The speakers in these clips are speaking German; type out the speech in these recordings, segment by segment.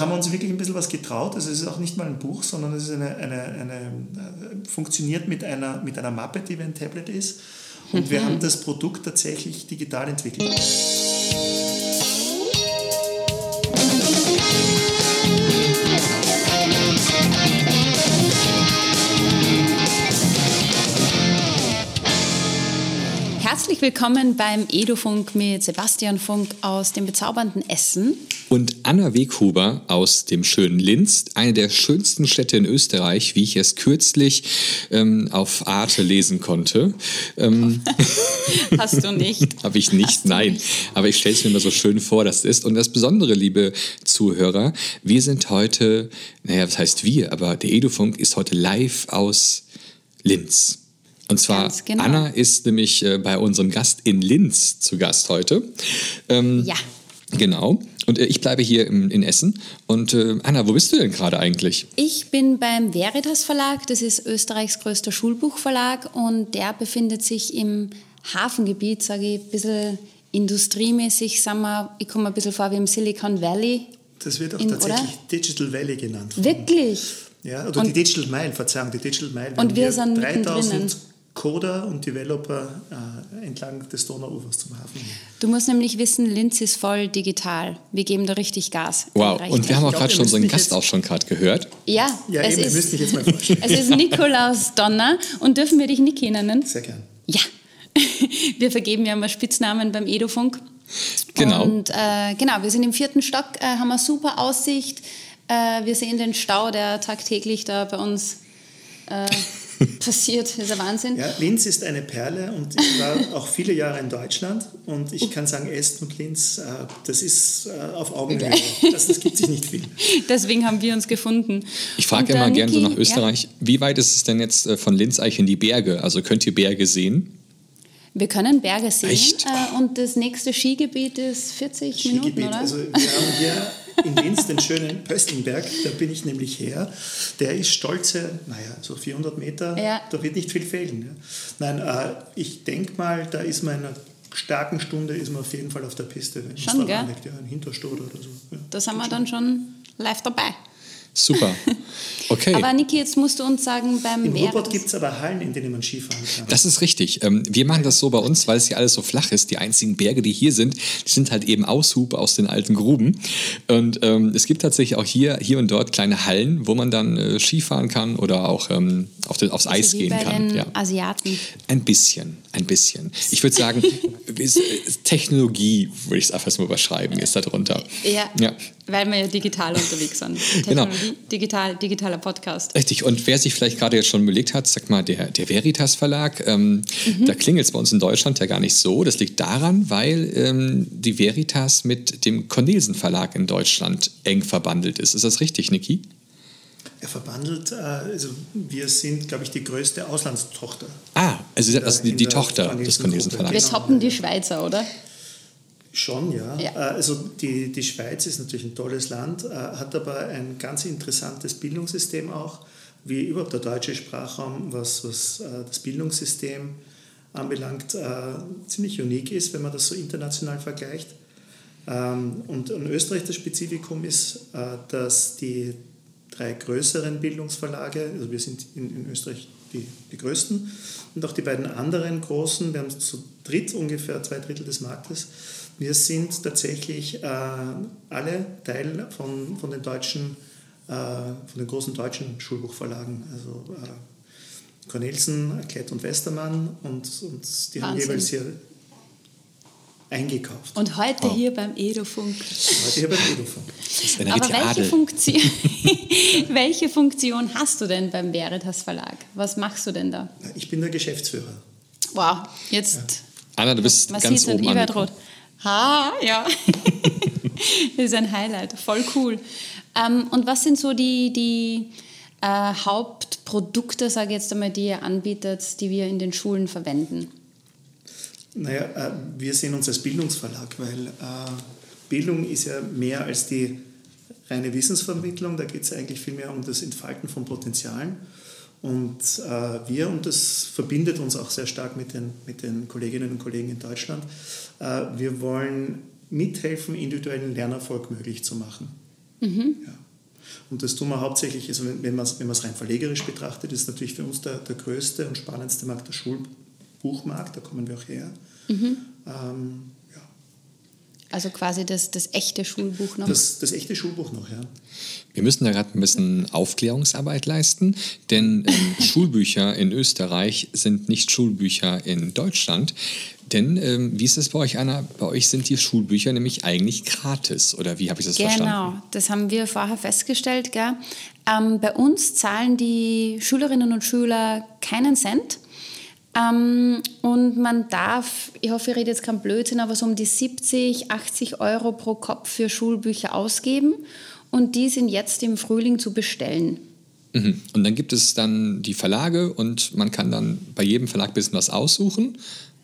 haben wir uns wirklich ein bisschen was getraut. Also es ist auch nicht mal ein Buch, sondern es ist eine, eine, eine äh, funktioniert mit einer, mit einer Mappe, die wie ein Tablet ist. Und wir haben das Produkt tatsächlich digital entwickelt. Herzlich willkommen beim Edufunk mit Sebastian Funk aus dem bezaubernden Essen. Und Anna Weghuber aus dem schönen Linz, eine der schönsten Städte in Österreich, wie ich es kürzlich ähm, auf Arte lesen konnte. Ähm, Hast du nicht? Habe ich nicht, nein. Nicht. Aber ich stelle es mir immer so schön vor, dass es ist. Und das Besondere, liebe Zuhörer, wir sind heute, naja, was heißt wir, aber der Edufunk ist heute live aus Linz. Und zwar, genau. Anna ist nämlich äh, bei unserem Gast in Linz zu Gast heute. Ähm, ja. Genau. Und äh, ich bleibe hier im, in Essen. Und äh, Anna, wo bist du denn gerade eigentlich? Ich bin beim Veritas Verlag. Das ist Österreichs größter Schulbuchverlag. Und der befindet sich im Hafengebiet, sage ich, ein bisschen industriemäßig. Sagen wir, ich komme ein bisschen vor wie im Silicon Valley. Das wird auch in, tatsächlich oder? Digital Valley genannt. Wirklich? Ja, oder und, die Digital Mile, Verzeihung, die Digital Mile. Und wir sind 3000 Coder und Developer äh, entlang des Donauufers zum Hafen. Du musst nämlich wissen, Linz ist voll digital. Wir geben da richtig Gas. Wow, und wir haben auch gerade schon unseren Gast auch schon gerade gehört. Ja, ja es, eben, ist, jetzt mal es ist Nikolaus Donner und dürfen wir dich Niki nennen? Sehr gern. Ja, wir vergeben ja immer Spitznamen beim Edofunk. Genau. Und äh, genau, wir sind im vierten Stock, äh, haben eine super Aussicht. Äh, wir sehen den Stau, der tagtäglich da bei uns äh, passiert. Das ist ein Wahnsinn. Ja, Linz ist eine Perle und ich war auch viele Jahre in Deutschland und ich kann sagen, Essen und Linz, äh, das ist äh, auf Augenhöhe. Das, das gibt sich nicht viel. Deswegen haben wir uns gefunden. Ich frage immer gerne so nach Österreich, ja? wie weit ist es denn jetzt äh, von Linz eigentlich in die Berge? Also könnt ihr Berge sehen? Wir können Berge sehen Echt? und das nächste Skigebiet ist 40 Skigebiet, Minuten, oder? Also wir haben hier in Linz den schönen Pöstlingberg, da bin ich nämlich her. Der ist stolze, naja, so 400 Meter, ja. da wird nicht viel fehlen. Ja. Nein, äh, ich denke mal, da ist man in einer starken Stunde ist man auf jeden Fall auf der Piste, wenn schon, gell? Anlegt, ja, ein Hinterstoder oder so. Ja, da sind wir dann schon live dabei. Super. Okay. aber Niki, jetzt musst du uns sagen, beim Im Ruhrpott gibt es aber Hallen, in denen man Skifahren kann. Das ist richtig. Ähm, wir machen das so bei uns, weil es hier alles so flach ist. Die einzigen Berge, die hier sind, die sind halt eben Aushub aus den alten Gruben. Und ähm, es gibt tatsächlich auch hier, hier und dort kleine Hallen, wo man dann äh, Skifahren kann oder auch ähm, auf den, aufs also Eis gehen bei kann. Den ja. Asiaten. Ein bisschen, ein bisschen. Ich würde sagen, Technologie, würde ich es einfach mal überschreiben, ist da drunter. Ja. ja. Weil wir ja digital unterwegs sind. genau. Digital, digitaler Podcast. Richtig. Und wer sich vielleicht gerade jetzt schon überlegt hat, sag mal, der, der Veritas Verlag, ähm, mhm. da klingelt es bei uns in Deutschland ja gar nicht so. Das liegt daran, weil ähm, die Veritas mit dem Cornelsen Verlag in Deutschland eng verbandelt ist. Ist das richtig, Niki? Er verbandelt, äh, also wir sind, glaube ich, die größte Auslandstochter. Ah, also, also die, die Tochter des Cornelsen Verlags. Wir toppen die Schweizer, oder? Schon, ja. ja. Äh, also die, die Schweiz ist natürlich ein tolles Land, äh, hat aber ein ganz interessantes Bildungssystem auch, wie überhaupt der deutsche Sprachraum, was, was äh, das Bildungssystem anbelangt, ziemlich unique ist, wenn man das so international vergleicht. Ähm, und in Österreich das Spezifikum ist, dass die drei größeren Bildungsverlage, also wir sind in, in Österreich die, die größten, und auch die beiden anderen großen, wir haben zu dritt ungefähr zwei Drittel des Marktes, wir sind tatsächlich äh, alle Teil von, von den deutschen, äh, von den großen deutschen Schulbuchverlagen. Also äh, Cornelsen, Klett und Westermann und, und die Wahnsinn. haben jeweils hier eingekauft. Und heute oh. hier beim Edofunk. Heute hier beim Edofunk. Aber welche Funktion, welche Funktion hast du denn beim Veritas Verlag? Was machst du denn da? Ich bin der Geschäftsführer. Wow, jetzt. Ja. Anna, du bist was ganz oben angekommen. Ha, ja. das ist ein Highlight, voll cool. Ähm, und was sind so die, die äh, Hauptprodukte, sage ich jetzt einmal, die ihr anbietet, die wir in den Schulen verwenden? Naja, äh, wir sehen uns als Bildungsverlag, weil äh, Bildung ist ja mehr als die reine Wissensvermittlung. Da geht es eigentlich viel mehr um das Entfalten von Potenzialen. Und äh, wir, und das verbindet uns auch sehr stark mit den, mit den Kolleginnen und Kollegen in Deutschland, äh, wir wollen mithelfen, individuellen Lernerfolg möglich zu machen. Mhm. Ja. Und das tun wir hauptsächlich, also wenn, man es wenn rein verlegerisch betrachtet, ist natürlich für uns der, der größte und spannendste Markt der Schulbuchmarkt, da kommen wir auch her. Mhm. Ähm, ja. Also quasi das, das echte Schulbuch noch? Das, das echte Schulbuch noch, ja. Wir müssen da gerade ein bisschen Aufklärungsarbeit leisten, denn ähm, Schulbücher in Österreich sind nicht Schulbücher in Deutschland. Denn ähm, wie ist es bei euch, Anna? Bei euch sind die Schulbücher nämlich eigentlich gratis, oder wie habe ich das genau, verstanden? Genau, das haben wir vorher festgestellt. Gell? Ähm, bei uns zahlen die Schülerinnen und Schüler keinen Cent. Ähm, und man darf, ich hoffe, ich rede jetzt kein Blödsinn, aber so um die 70, 80 Euro pro Kopf für Schulbücher ausgeben. Und die sind jetzt im Frühling zu bestellen. Mhm. Und dann gibt es dann die Verlage und man kann dann bei jedem Verlag ein bisschen was aussuchen.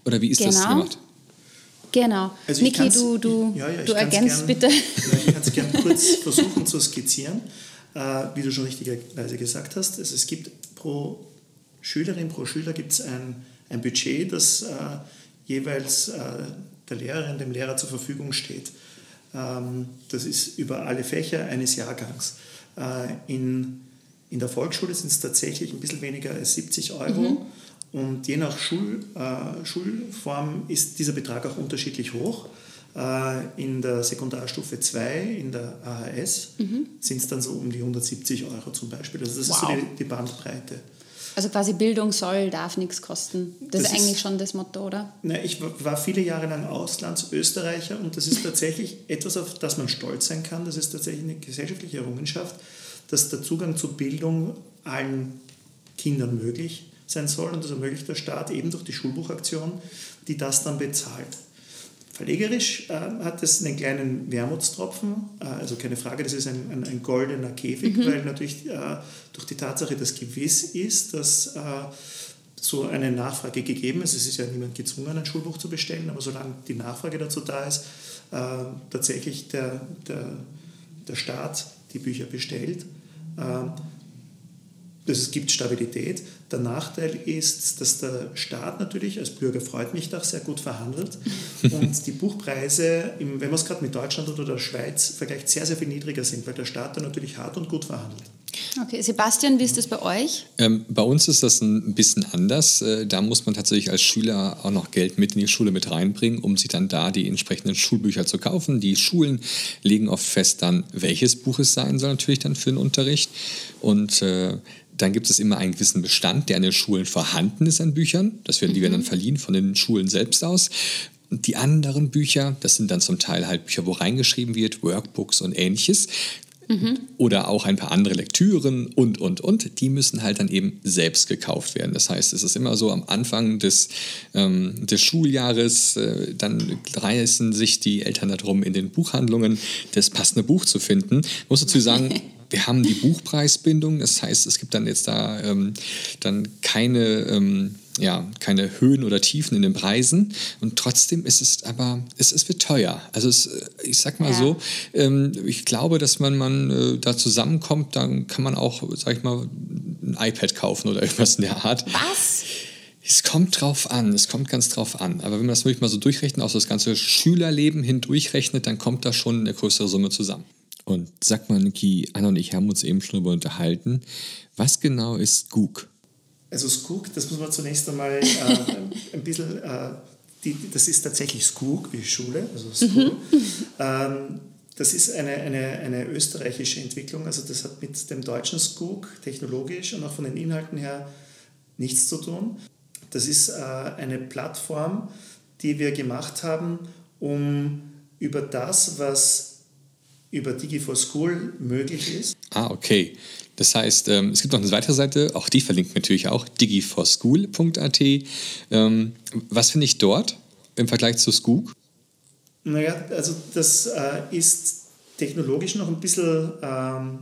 Oder wie ist genau. das gemacht? Genau. Also Niki, du, du, ja, ja, du ergänzt gern, bitte. Ja, ich kann es gerne kurz versuchen zu skizzieren. Äh, wie du schon richtigerweise gesagt hast, also es gibt pro Schülerin, pro Schüler gibt es ein, ein Budget, das äh, jeweils äh, der Lehrerin, dem Lehrer zur Verfügung steht. Ähm, das ist über alle Fächer eines Jahrgangs. Äh, in, in der Volksschule sind es tatsächlich ein bisschen weniger als 70 Euro. Mhm. Und je nach Schul, äh, Schulform ist dieser Betrag auch unterschiedlich hoch. Äh, in der Sekundarstufe 2, in der AHS, mhm. sind es dann so um die 170 Euro zum Beispiel. Also das wow. ist so die, die, Bandbreite. Also quasi Bildung soll, darf nichts kosten. Das, das ist eigentlich schon das Motto, oder? Na, ich war viele Jahre lang Auslandsösterreicher und das ist tatsächlich etwas, auf das man stolz sein kann. Das ist tatsächlich eine gesellschaftliche Errungenschaft, dass der Zugang zu Bildung allen Kindern möglich sein soll und das ermöglicht der Staat eben durch die Schulbuchaktion, die das dann bezahlt. Verlegerisch äh, hat es einen kleinen Wermutstropfen, äh, also keine Frage, das ist ein, ein, ein goldener Käfig, mhm. weil natürlich äh, durch die Tatsache, dass gewiss ist, dass äh, so eine Nachfrage gegeben ist, es ist ja niemand gezwungen, ein Schulbuch zu bestellen, aber solange die Nachfrage dazu da ist, äh, tatsächlich der, der, der Staat die Bücher bestellt. Es gibt Stabilität. Der Nachteil ist, dass der Staat natürlich, als Bürger freut mich das, sehr gut verhandelt und die Buchpreise, wenn man es gerade mit Deutschland oder der Schweiz vergleicht, sehr, sehr viel niedriger sind, weil der Staat da natürlich hart und gut verhandelt. Okay, Sebastian, wie ist das bei euch? Ähm, bei uns ist das ein bisschen anders. Äh, da muss man tatsächlich als Schüler auch noch Geld mit in die Schule mit reinbringen, um sich dann da die entsprechenden Schulbücher zu kaufen. Die Schulen legen oft fest dann, welches Buch es sein soll natürlich dann für den Unterricht. Und äh, dann gibt es immer einen gewissen Bestand, der an den Schulen vorhanden ist an Büchern. Das werden, die werden dann mhm. verliehen von den Schulen selbst aus. Und die anderen Bücher, das sind dann zum Teil halt Bücher, wo reingeschrieben wird, Workbooks und ähnliches. Mhm. Oder auch ein paar andere Lektüren und, und, und. Die müssen halt dann eben selbst gekauft werden. Das heißt, es ist immer so am Anfang des, ähm, des Schuljahres, äh, dann reißen sich die Eltern darum, in den Buchhandlungen das passende Buch zu finden. Ich muss dazu sagen, wir haben die Buchpreisbindung, das heißt, es gibt dann jetzt da ähm, dann keine, ähm, ja, keine Höhen oder Tiefen in den Preisen und trotzdem ist es aber, es, es wird teuer. Also es, äh, ich sag mal ja. so, ähm, ich glaube, dass man, man äh, da zusammenkommt, dann kann man auch, sag ich mal, ein iPad kaufen oder irgendwas in der Art. Was? Es kommt drauf an, es kommt ganz drauf an. Aber wenn man das wirklich mal so durchrechnet, auch das ganze Schülerleben hin durchrechnet, dann kommt da schon eine größere Summe zusammen. Und sag mal, Niki, Anna und ich haben uns eben schon darüber unterhalten. Was genau ist Skook? Also Skook, das muss man zunächst einmal äh, ein bisschen, äh, die, das ist tatsächlich Skook wie Schule, also Skook. Mhm. Ähm, das ist eine, eine, eine österreichische Entwicklung, also das hat mit dem deutschen Skook technologisch und auch von den Inhalten her nichts zu tun. Das ist äh, eine Plattform, die wir gemacht haben, um über das, was über Digi4School möglich ist. Ah, okay. Das heißt, ähm, es gibt noch eine weitere Seite, auch die verlinkt natürlich auch, digi4school.at. Ähm, was finde ich dort im Vergleich zu Skook? Naja, also das äh, ist technologisch noch ein bisschen, ähm,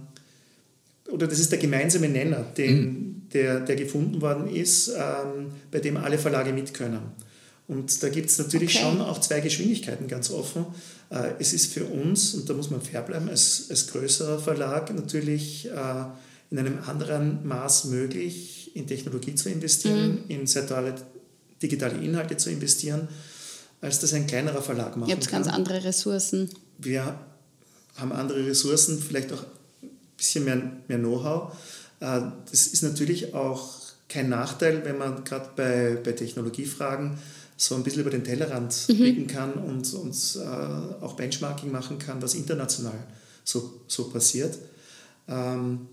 oder das ist der gemeinsame Nenner, den, mhm. der, der gefunden worden ist, bei dem alle Verlage mit können. Und da gibt es natürlich okay. schon auch zwei Geschwindigkeiten ganz offen. Äh, es ist für uns, und da muss man fair bleiben, als, als größerer Verlag natürlich äh, in einem anderen Maß möglich, in Technologie zu investieren, mhm. in zentrale digitale Inhalte zu investieren, als das ein kleinerer Verlag macht. Ihr habt ganz andere Ressourcen. Wir haben andere Ressourcen, vielleicht auch ein bisschen mehr, mehr Know-how. Äh, das ist natürlich auch kein Nachteil, wenn man gerade bei, bei Technologiefragen so ein bisschen über den Tellerrand mhm. blicken kann und, und äh, auch Benchmarking machen kann, was international so, so passiert. Ähm,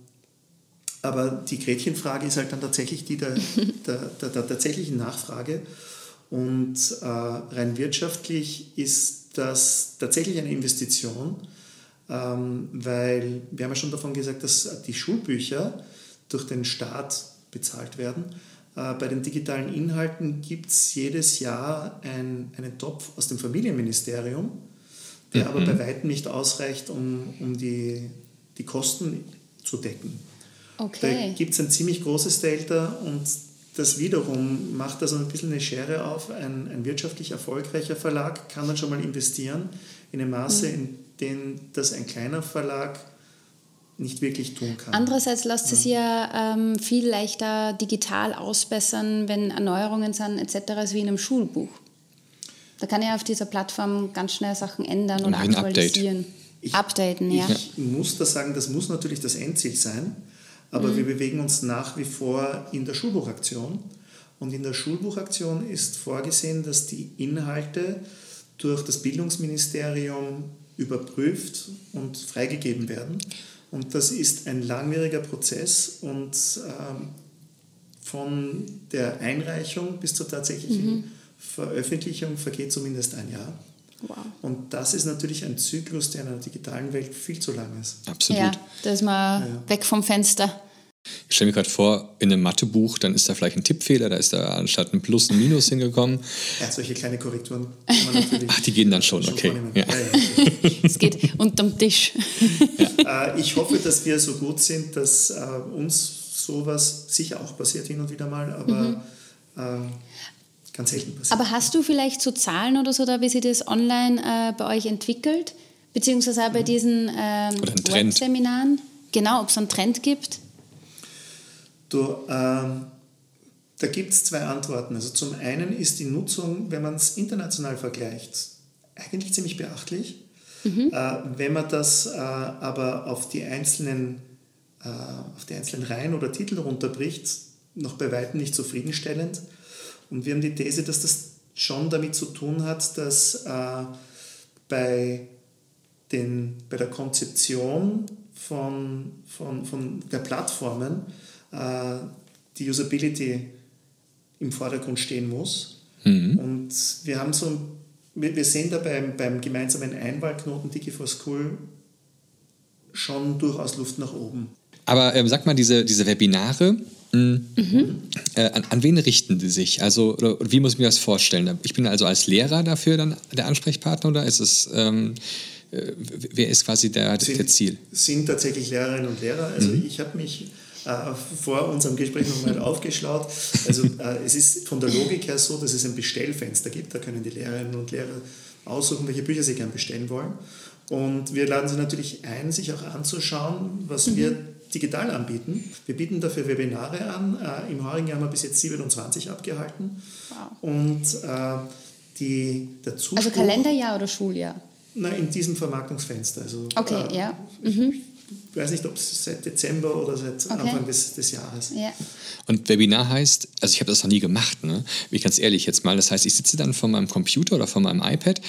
aber die Gretchenfrage ist halt dann tatsächlich die der, der, der, der tatsächlichen Nachfrage. Und äh, rein wirtschaftlich ist das tatsächlich eine Investition, ähm, weil wir haben ja schon davon gesagt, dass die Schulbücher durch den Staat bezahlt werden. Äh, bei den digitalen Inhalten gibt es jedes Jahr ein, einen Topf aus dem Familienministerium, der mhm. aber bei weitem nicht ausreicht, um, um die, die Kosten zu decken. Okay. Da gibt es ein ziemlich großes Delta und das wiederum macht also ein bisschen eine Schere auf. Ein, ein wirtschaftlich erfolgreicher Verlag kann dann schon mal investieren in einem Maße, mhm. in dem das ein kleiner Verlag nicht wirklich tun kann. Andererseits lässt es ja ähm, viel leichter digital ausbessern, wenn Erneuerungen sind etc. als wie in einem Schulbuch. Da kann ich auf dieser Plattform ganz schnell Sachen ändern und, und aktualisieren. Update. Ich, Updaten, ja. Ich muss da sagen, das muss natürlich das Endziel sein, aber mhm. wir bewegen uns nach wie vor in der Schulbuchaktion. Und in der Schulbuchaktion ist vorgesehen, dass die Inhalte durch das Bildungsministerium überprüft und freigegeben werden. Und das ist ein langwieriger Prozess und ähm, von der Einreichung bis zur tatsächlichen mhm. Veröffentlichung vergeht zumindest ein Jahr. Wow. Und das ist natürlich ein Zyklus, der in einer digitalen Welt viel zu lang ist. Absolut. Ja, da ist man ja. weg vom Fenster. Ich stelle mir gerade vor, in einem Mathebuch, dann ist da vielleicht ein Tippfehler, da ist da anstatt ein Plus ein Minus hingekommen. Ja, solche kleine Korrekturen kann man natürlich. Ach, die gehen dann schon, schon okay. Ja. Es geht unterm Tisch. Äh, ich hoffe, dass wir so gut sind, dass äh, uns sowas sicher auch passiert hin und wieder mal, aber mhm. äh, ganz selten passiert. Aber hast du vielleicht so Zahlen oder so, da wie sich das online äh, bei euch entwickelt? Beziehungsweise auch bei mhm. diesen ähm, Seminaren? Genau, ob es einen Trend gibt? Du, ähm, da gibt es zwei Antworten. Also zum einen ist die Nutzung, wenn man es international vergleicht, eigentlich ziemlich beachtlich. Mhm. Äh, wenn man das äh, aber auf die einzelnen äh, auf die einzelnen Reihen oder Titel runterbricht, noch bei weitem nicht zufriedenstellend. Und wir haben die These, dass das schon damit zu tun hat, dass äh, bei, den, bei der Konzeption von, von, von der Plattformen die Usability im Vordergrund stehen muss. Mhm. Und wir haben so, wir, sehen da beim, beim gemeinsamen Einwahlknoten Digi4 School schon durchaus Luft nach oben. Aber ähm, sag mal, diese, diese Webinare, mhm. äh, an, an, wen richten die sich? Also, oder, wie muss ich mir das vorstellen? Ich bin also als Lehrer dafür dann der Ansprechpartner oder ist es, ähm, äh, wer ist quasi der, sind, der Ziel? Sind tatsächlich Lehrerinnen und Lehrer. Also, mhm. ich habe mich äh, vor unserem Gespräch nochmal aufgeschlaut. Also äh, es ist von der Logik her so, dass es ein Bestellfenster gibt. Da können die Lehrerinnen und Lehrer aussuchen, welche Bücher sie gerne bestellen wollen. Und wir laden sie natürlich ein, sich auch anzuschauen, was mhm. wir digital anbieten. Wir bieten dafür Webinare an. Äh, Im heurigen Jahr haben wir bis jetzt 27 abgehalten. Wow. Und äh, die, der Zuspruch, Also Kalenderjahr oder Schuljahr? Na, in diesem Vermarktungsfenster. Also, okay, äh, ja. Mhm ich weiß nicht, ob es seit Dezember oder seit okay. Anfang des, des Jahres. Ja. Und Webinar heißt, also ich habe das noch nie gemacht, ne? Bin ich ganz ehrlich jetzt mal. Das heißt, ich sitze dann vor meinem Computer oder vor meinem iPad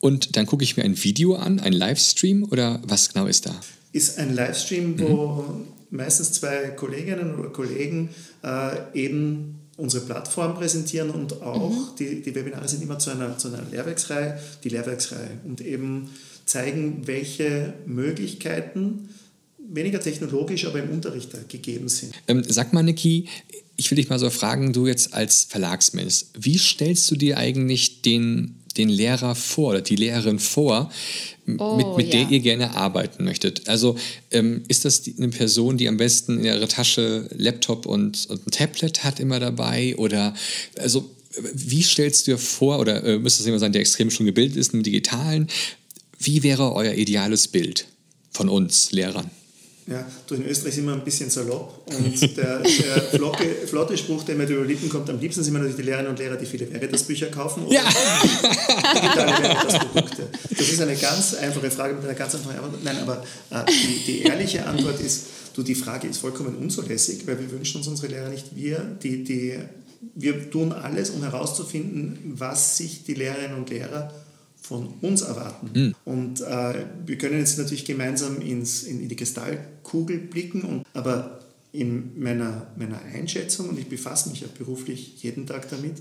und dann gucke ich mir ein Video an, ein Livestream oder was genau ist da? Ist ein Livestream, wo mhm. meistens zwei Kolleginnen oder Kollegen äh, eben unsere Plattform präsentieren und auch mhm. die, die Webinare sind immer zu einer, zu einer Lehrwerksreihe, die Lehrwerksreihe und eben zeigen, welche Möglichkeiten weniger technologisch, aber im Unterricht gegeben sind. Ähm, sag mal, Niki, ich will dich mal so fragen, du jetzt als Verlagsmensch, wie stellst du dir eigentlich den, den Lehrer vor oder die Lehrerin vor, oh, mit, mit ja. der ihr gerne arbeiten möchtet? Also ähm, ist das die, eine Person, die am besten in ihrer Tasche Laptop und, und ein Tablet hat immer dabei? Oder also wie stellst du dir vor, oder äh, müsste es jemand sein, der extrem schon gebildet ist im Digitalen, wie wäre euer ideales Bild von uns Lehrern? Ja, du in Österreich sind wir ein bisschen salopp und der, der flocke, flotte Spruch, der mir über Lippen kommt, am liebsten sind wir natürlich die Lehrerinnen und Lehrer, die viele Veritas-Bücher kaufen oder ja. digitale Veritas-Produkte. Das ist eine ganz einfache Frage mit einer ganz einfachen Antwort. Nein, aber äh, die, die ehrliche Antwort ist, du, die Frage ist vollkommen unzulässig, weil wir wünschen uns unsere Lehrer nicht. Wir, die, die, wir tun alles, um herauszufinden, was sich die Lehrerinnen und Lehrer von uns erwarten. Mhm. Und äh, wir können jetzt natürlich gemeinsam ins, in, die Kristallkugel blicken, und, aber in meiner, meiner Einschätzung, und ich befasse mich ja beruflich jeden Tag damit,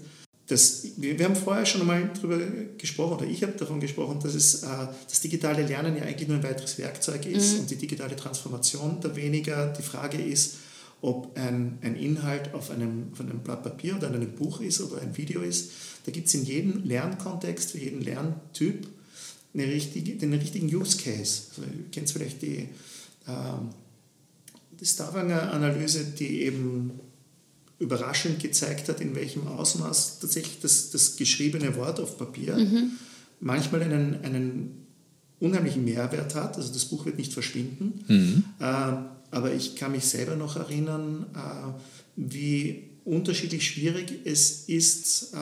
dass, wir, wir haben vorher schon einmal darüber gesprochen, oder ich habe davon gesprochen, dass es, äh, das digitale Lernen ja eigentlich nur ein weiteres Werkzeug ist mhm. und die digitale Transformation da weniger die Frage ist, ob ein, ein Inhalt auf einem, auf einem Blatt Papier oder in einem Buch ist oder ein Video ist. Da gibt es in jedem Lernkontext, für jeden Lerntyp eine richtige, den richtigen Use Case. Also, ihr kennt vielleicht die, ähm, die Stavanger-Analyse, die eben überraschend gezeigt hat, in welchem Ausmaß tatsächlich das, das geschriebene Wort auf Papier mhm. manchmal einen, einen unheimlichen Mehrwert hat. Also das Buch wird nicht verschwinden. Mhm. Äh, aber ich kann mich selber noch erinnern, äh, wie unterschiedlich schwierig es ist, äh,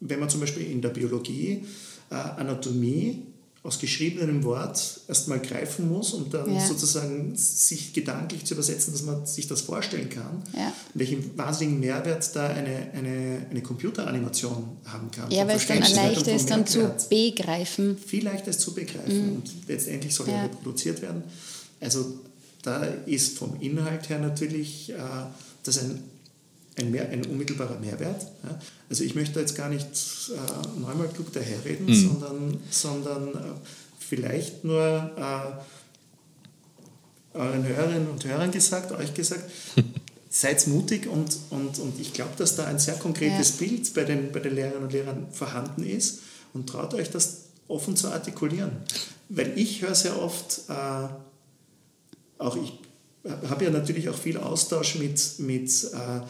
wenn man zum Beispiel in der Biologie äh, Anatomie aus geschriebenem Wort erstmal greifen muss, um dann ja. sozusagen sich gedanklich zu übersetzen, dass man sich das vorstellen kann, ja. welchen wahnsinnigen Mehrwert da eine, eine, eine Computeranimation haben kann. Ja, weil es dann leichter ist, dann zu begreifen. Viel leichter ist zu begreifen mhm. und letztendlich soll ja. ja reproduziert werden. Also da ist vom Inhalt her natürlich äh, das ein, ein, mehr, ein unmittelbarer Mehrwert. Ja. Also ich möchte jetzt gar nicht äh, neunmal klug daherreden, mhm. sondern, sondern äh, vielleicht nur äh, euren Hörerinnen und Hörern gesagt, euch gesagt, seid mutig und, und, und ich glaube, dass da ein sehr konkretes ja. Bild bei den, bei den Lehrerinnen und Lehrern vorhanden ist und traut euch das offen zu artikulieren. Weil ich höre sehr oft, äh, auch ich habe ja natürlich auch viel Austausch mit, mit äh,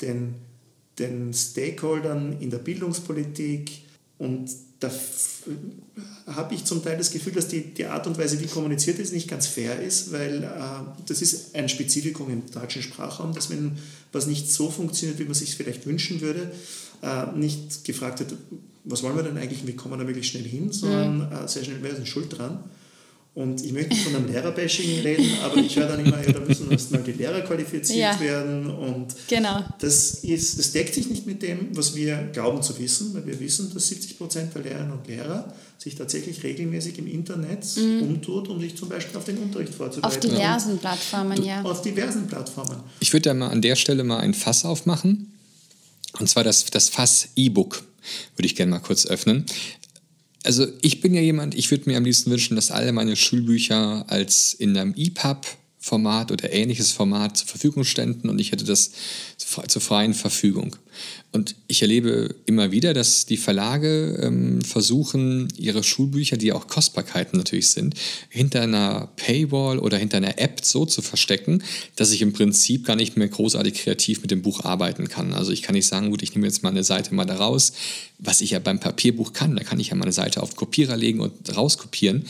den, den Stakeholdern in der Bildungspolitik und da habe ich zum Teil das Gefühl, dass die, die Art und Weise, wie kommuniziert ist, nicht ganz fair ist, weil äh, das ist ein Spezifikum im deutschen Sprachraum, dass wenn was nicht so funktioniert, wie man sich vielleicht wünschen würde, äh, nicht gefragt wird, was wollen wir denn eigentlich, wie kommen wir da möglichst schnell hin, sondern mhm. äh, sehr schnell, wer ist denn schuld dran? Und ich möchte nicht von einem Lehrerbashing reden, aber ich höre dann immer, ja, da müssen erstmal die Lehrer qualifiziert ja. werden. Und genau. das, ist, das deckt sich nicht mit dem, was wir glauben zu wissen, weil wir wissen, dass 70 Prozent der Lehrerinnen und Lehrer sich tatsächlich regelmäßig im Internet mhm. umtut, um sich zum Beispiel auf den Unterricht vorzubereiten. Auf diversen Plattformen, ja. Auf diversen Plattformen. Ich würde da mal an der Stelle mal ein Fass aufmachen. Und zwar das, das Fass E-Book würde ich gerne mal kurz öffnen also ich bin ja jemand, ich würde mir am liebsten wünschen, dass alle meine Schulbücher als in einem EPUB Format oder ähnliches Format zur Verfügung ständen und ich hätte das zur freien Verfügung. Und ich erlebe immer wieder, dass die Verlage ähm, versuchen, ihre Schulbücher, die auch Kostbarkeiten natürlich sind, hinter einer Paywall oder hinter einer App so zu verstecken, dass ich im Prinzip gar nicht mehr großartig kreativ mit dem Buch arbeiten kann. Also ich kann nicht sagen, gut, ich nehme jetzt mal eine Seite mal da raus, was ich ja beim Papierbuch kann. Da kann ich ja mal eine Seite auf Kopierer legen und rauskopieren.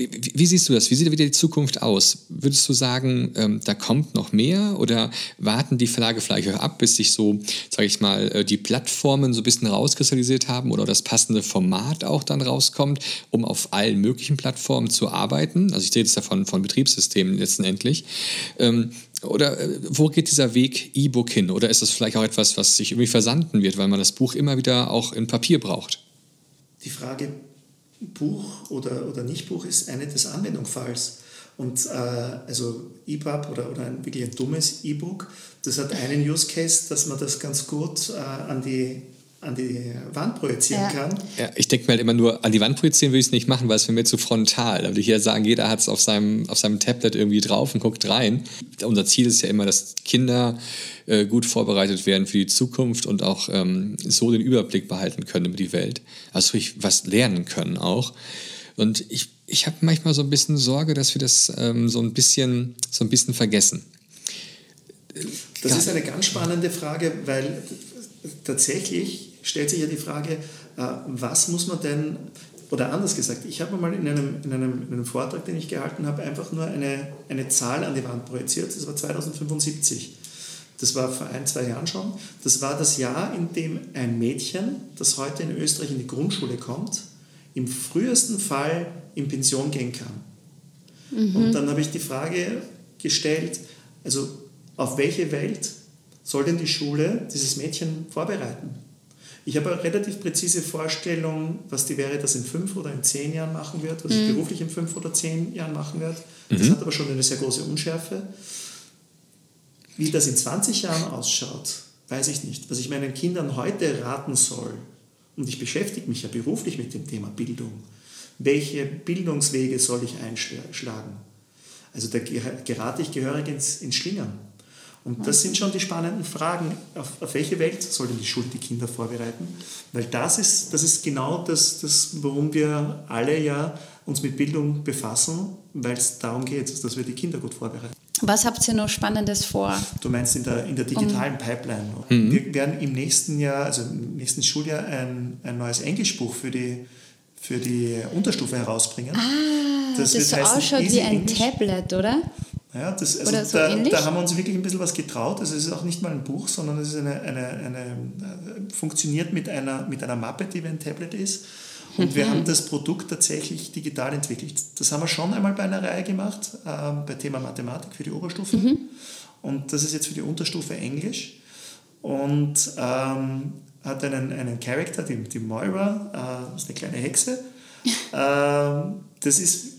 Wie, wie, siehst du das? Wie sieht wieder die Zukunft aus? Würdest du sagen, ähm, da kommt noch mehr oder warten die Verlage vielleicht auch ab, bis sich so, sage ich mal, äh, die Plattformen so ein bisschen rauskristallisiert haben oder das passende Format auch dann rauskommt, um auf allen möglichen Plattformen zu arbeiten? Also ich rede jetzt davon von Betriebssystemen letztendlich. Ähm, oder äh, wo geht dieser Weg E-Book hin? Oder ist das vielleicht auch etwas, was sich irgendwie versanden wird, weil man das Buch immer wieder auch in Papier braucht? Die Frage Buch oder, oder Nicht-Buch ist eine des Anwendungsfalls. Und äh, also EPUB oder, oder ein wirklich ein dummes E-Book, das hat einen Use Case, dass man das ganz gut äh, an die an die Wand projizieren ja. kann. Ja, ich denke mir halt immer nur, an die Wand projizieren würde ich es nicht machen, weil es für mich zu frontal. Da würde ich ja sagen, jeder hat es auf seinem, auf seinem Tablet irgendwie drauf und guckt rein. Unser Ziel ist ja immer, dass Kinder äh, gut vorbereitet werden für die Zukunft und auch ähm, so den Überblick behalten können über die Welt. Also was lernen können auch. Und ich, ich habe manchmal so ein bisschen Sorge, dass wir das ähm, so, ein bisschen, so ein bisschen vergessen. Das ist eine ganz spannende Frage, weil tatsächlich stellt sich ja die Frage, äh, was muss man denn, oder anders gesagt, ich habe mal in einem, in, einem, in einem Vortrag, den ich gehalten habe, einfach nur eine, eine Zahl an die Wand projiziert. Das war 2075. Das war vor ein, zwei Jahren schon. Das war das Jahr, in dem ein Mädchen, das heute in Österreich in die Grundschule kommt, im frühesten Fall in Pension gehen kann. Mhm. Und dann habe ich die Frage gestellt, also auf welche Welt soll denn die Schule dieses Mädchen vorbereiten? Ich habe eine relativ präzise Vorstellung, was die wäre, das in fünf oder in zehn Jahren machen wird, was mhm. ich beruflich in fünf oder zehn Jahren machen werde. Das mhm. hat aber schon eine sehr große Unschärfe. Wie das in 20 Jahren ausschaut, weiß ich nicht. Was ich meinen Kindern heute raten soll, und ich beschäftige mich ja beruflich mit dem Thema Bildung, welche Bildungswege soll ich einschlagen? Also da gerate ich gehörig ins, ins Schlingern. Und das sind schon die spannenden Fragen, auf, auf welche Welt soll denn die Schule die Kinder vorbereiten? Weil das ist, das ist genau das, das, worum wir alle ja uns mit Bildung befassen, weil es darum geht, dass wir die Kinder gut vorbereiten. Was habt ihr noch Spannendes vor? Du meinst in der, in der digitalen um, Pipeline. Mhm. Wir werden im nächsten Jahr, also im nächsten Schuljahr, ein, ein neues Englischbuch für die, für die Unterstufe herausbringen. Ah, das, das so ausschaut wie ein English. Tablet, oder? Ja, das, also so da, da haben wir uns wirklich ein bisschen was getraut. Also es ist auch nicht mal ein Buch, sondern es ist eine, eine, eine, äh, funktioniert mit einer, mit einer Mappe, die wie ein Tablet ist. Und mhm. wir haben das Produkt tatsächlich digital entwickelt. Das haben wir schon einmal bei einer Reihe gemacht, äh, bei Thema Mathematik für die Oberstufe. Mhm. Und das ist jetzt für die Unterstufe Englisch. Und ähm, hat einen, einen Charakter, die, die Moira, äh, ist eine kleine Hexe. ähm, das ist,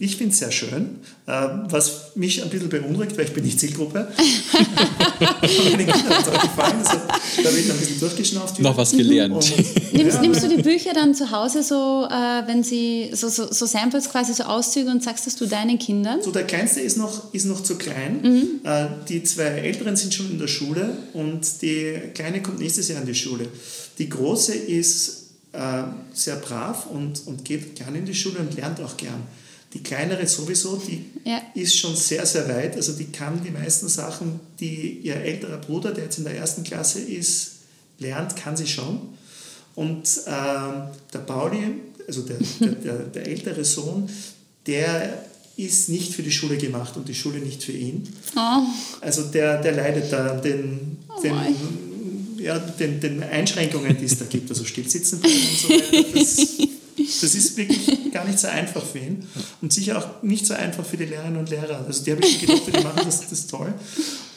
ich finde es sehr schön. Ähm, was mich ein bisschen beunruhigt, weil ich bin nicht Zielgruppe. Meine Kinder hat es auch gefallen, also, da habe ich ein bisschen durchgeschnauft. Noch was gelernt. Und, nimmst, ja. nimmst, du die Bücher dann zu Hause so, äh, wenn sie so, so, so, Samples, quasi so Auszüge und sagst das du deinen Kindern? So, der Kleinste ist noch, ist noch zu klein. Mhm. Äh, die zwei Älteren sind schon in der Schule und die Kleine kommt nächstes Jahr in die Schule. Die Große ist äh, sehr brav und, und geht gern in die Schule und lernt auch gern. Die kleinere sowieso, die ja. ist schon sehr, sehr weit. Also die kann die meisten Sachen, die ihr älterer Bruder, der jetzt in der ersten Klasse ist, lernt, kann sie schon. Und äh, der Pauli, also der, der, der, der, ältere Sohn, der ist nicht für die Schule gemacht und die Schule nicht für ihn. Oh. Also der, der leidet da den, oh den ja, den, den Einschränkungen, die es da gibt, also Stillsitzen und so weiter, das, das ist wirklich gar nicht so einfach für ihn und sicher auch nicht so einfach für die Lehrerinnen und Lehrer. Also die habe ich gedacht, die machen das, das toll.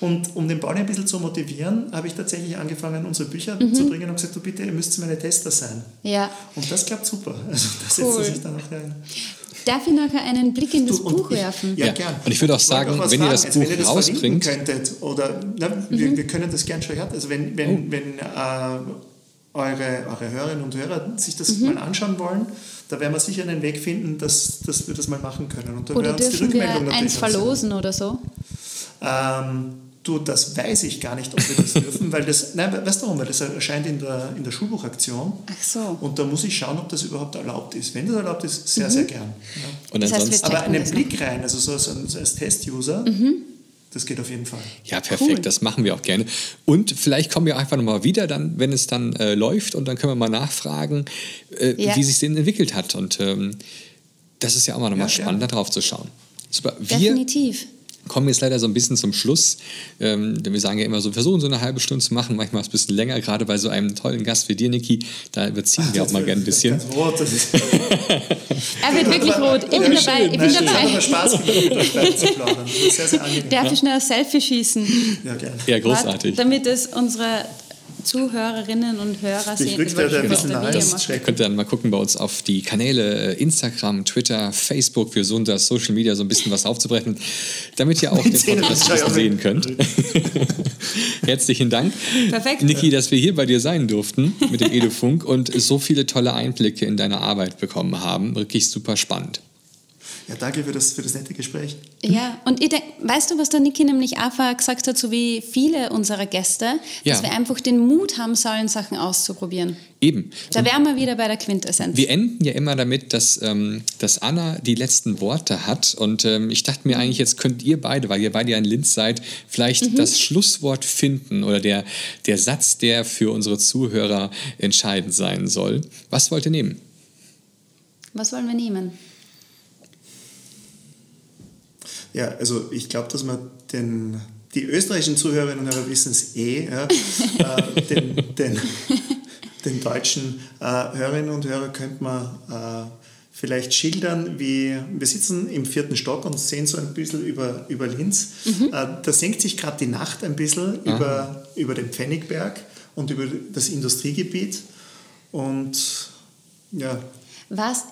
Und um den Pauli ein bisschen zu motivieren, habe ich tatsächlich angefangen, unsere Bücher mhm. zu bringen und gesagt, du bitte, ihr müsst meine Tester sein. Ja. Und das klappt super. Also da cool. setzt er sich dann auch rein. Darf ich nachher einen Blick in das du, Buch ich, werfen? Ja, gern. Und ich würde auch sagen, auch wenn ihr das also, Buch wenn ihr das rausbringt. Könntet, oder na, mhm. wir, wir, können das gern schon her. Also wenn, wenn, oh. wenn äh, eure, eure Hörerinnen und Hörer sich das mhm. mal anschauen wollen, da werden wir sicher einen Weg finden, dass, dass wir das mal machen können. Und oder dürfen wir eins verlosen oder so? Ähm, Du, das weiß ich gar nicht, ob wir das dürfen, weil das, nein, weißt du warum? Weil das erscheint in der, in der Schulbuchaktion. Ach so. Und da muss ich schauen, ob das überhaupt erlaubt ist. Wenn das erlaubt ist, sehr, mhm. sehr gern. Ja. Und das heißt, aber einen Blick rein, also so, so als Test-User, mhm. das geht auf jeden Fall. Ja, perfekt, cool. das machen wir auch gerne. Und vielleicht kommen wir einfach nochmal wieder, dann, wenn es dann äh, läuft und dann können wir mal nachfragen, äh, ja. wie sich denn entwickelt hat. Und ähm, das ist ja auch mal nochmal ja, spannend, da drauf zu schauen. Super. Wir Definitiv kommen jetzt leider so ein bisschen zum Schluss. Ähm, denn wir sagen ja immer so, versuchen so eine halbe Stunde zu machen, manchmal ist es ein bisschen länger, gerade bei so einem tollen Gast wie dir, Niki. Da überziehen wir auch mal gerne ein bisschen. Rot, er wird wirklich rot. Ich bin dabei. Ich bin dabei. Hat Spaß gemacht, zu plaudern. Sehr, sehr angenehm. Darf ich schnell ein Selfie schießen? Ja, gerne. Ja, großartig. Damit es unsere Zuhörerinnen und Hörer sehen. Ich dir ein bisschen nice. Ihr könnt dann mal gucken bei uns auf die Kanäle äh, Instagram, Twitter, Facebook. Wir versuchen das Social Media so ein bisschen was aufzubrechen, damit ihr auch den Podcast sehen könnt. Herzlichen Dank, Perfekt. Niki, dass wir hier bei dir sein durften mit dem Edufunk und so viele tolle Einblicke in deine Arbeit bekommen haben. Wirklich super spannend. Ja, danke für das, für das nette Gespräch. Ja, und ich denk, weißt du, was der Niki nämlich auch gesagt hat, so wie viele unserer Gäste, ja. dass wir einfach den Mut haben sollen, Sachen auszuprobieren. Eben. Da wären wir wieder bei der Quintessenz. Wir enden ja immer damit, dass, ähm, dass Anna die letzten Worte hat. Und ähm, ich dachte mir eigentlich, jetzt könnt ihr beide, weil ihr beide ja in Linz seid, vielleicht mhm. das Schlusswort finden oder der, der Satz, der für unsere Zuhörer entscheidend sein soll. Was wollt ihr nehmen? Was wollen wir nehmen? Ja, also ich glaube, dass man den, die österreichischen Zuhörerinnen und Hörer wissen es eh, ja, äh, den, den, den, deutschen äh, Hörerinnen und Hörern könnte man äh, vielleicht schildern, wie wir sitzen im vierten Stock und sehen so ein bisschen über, über Linz. Mhm. Äh, da senkt sich gerade die Nacht ein bisschen über, über den Pfennigberg und über das Industriegebiet. Und ja. Was?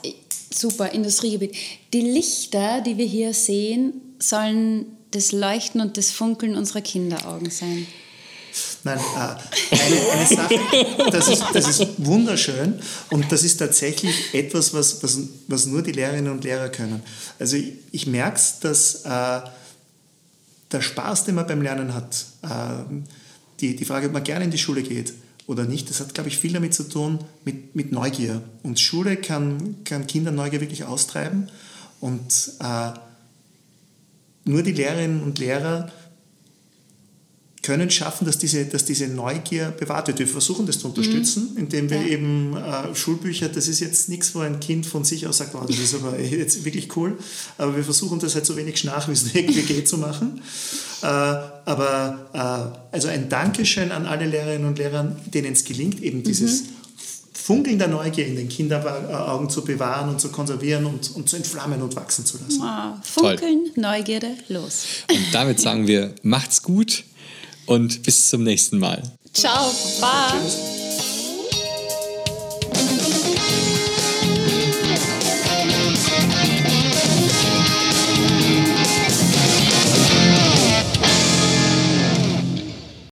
Super, Industriegebiet. Die Lichter, die wir hier sehen, sollen das Leuchten und das Funkeln unserer Kinderaugen sein. Nein, äh, eine, eine, Sache, das ist, das ist wunderschön und das ist tatsächlich etwas, was, was, was nur die Lehrerinnen und Lehrer können. Also ich, ich merke es, dass äh, der Spaß, den man beim Lernen hat, äh, die, die Frage, ob man gerne in die Schule geht oder nicht, das hat, glaube ich, viel damit zu tun mit, mit Neugier. Und Schule kann, kann Kinder Neugier wirklich austreiben und äh, nur die Lehrerinnen und Lehrer können schaffen, dass diese, dass diese Neugier bewahrt wird. Wir versuchen das zu unterstützen, mhm. indem wir ja. eben äh, Schulbücher, das ist jetzt nichts, wo ein Kind von sich aus sagt, wow, das ist aber jetzt wirklich cool, aber wir versuchen das halt so wenig schnach, wie es irgendwie geht zu machen. Äh, aber äh, also ein Dankeschön an alle Lehrerinnen und Lehrer, denen es gelingt, eben dieses mhm. Funkeln der Neugier in den Kinderaugen zu bewahren und zu konservieren und, und zu entflammen und wachsen zu lassen. Wow. Funkeln, Toll. Neugierde, los. Und damit sagen wir, macht's gut und bis zum nächsten Mal. Ciao, bye. Tschüss.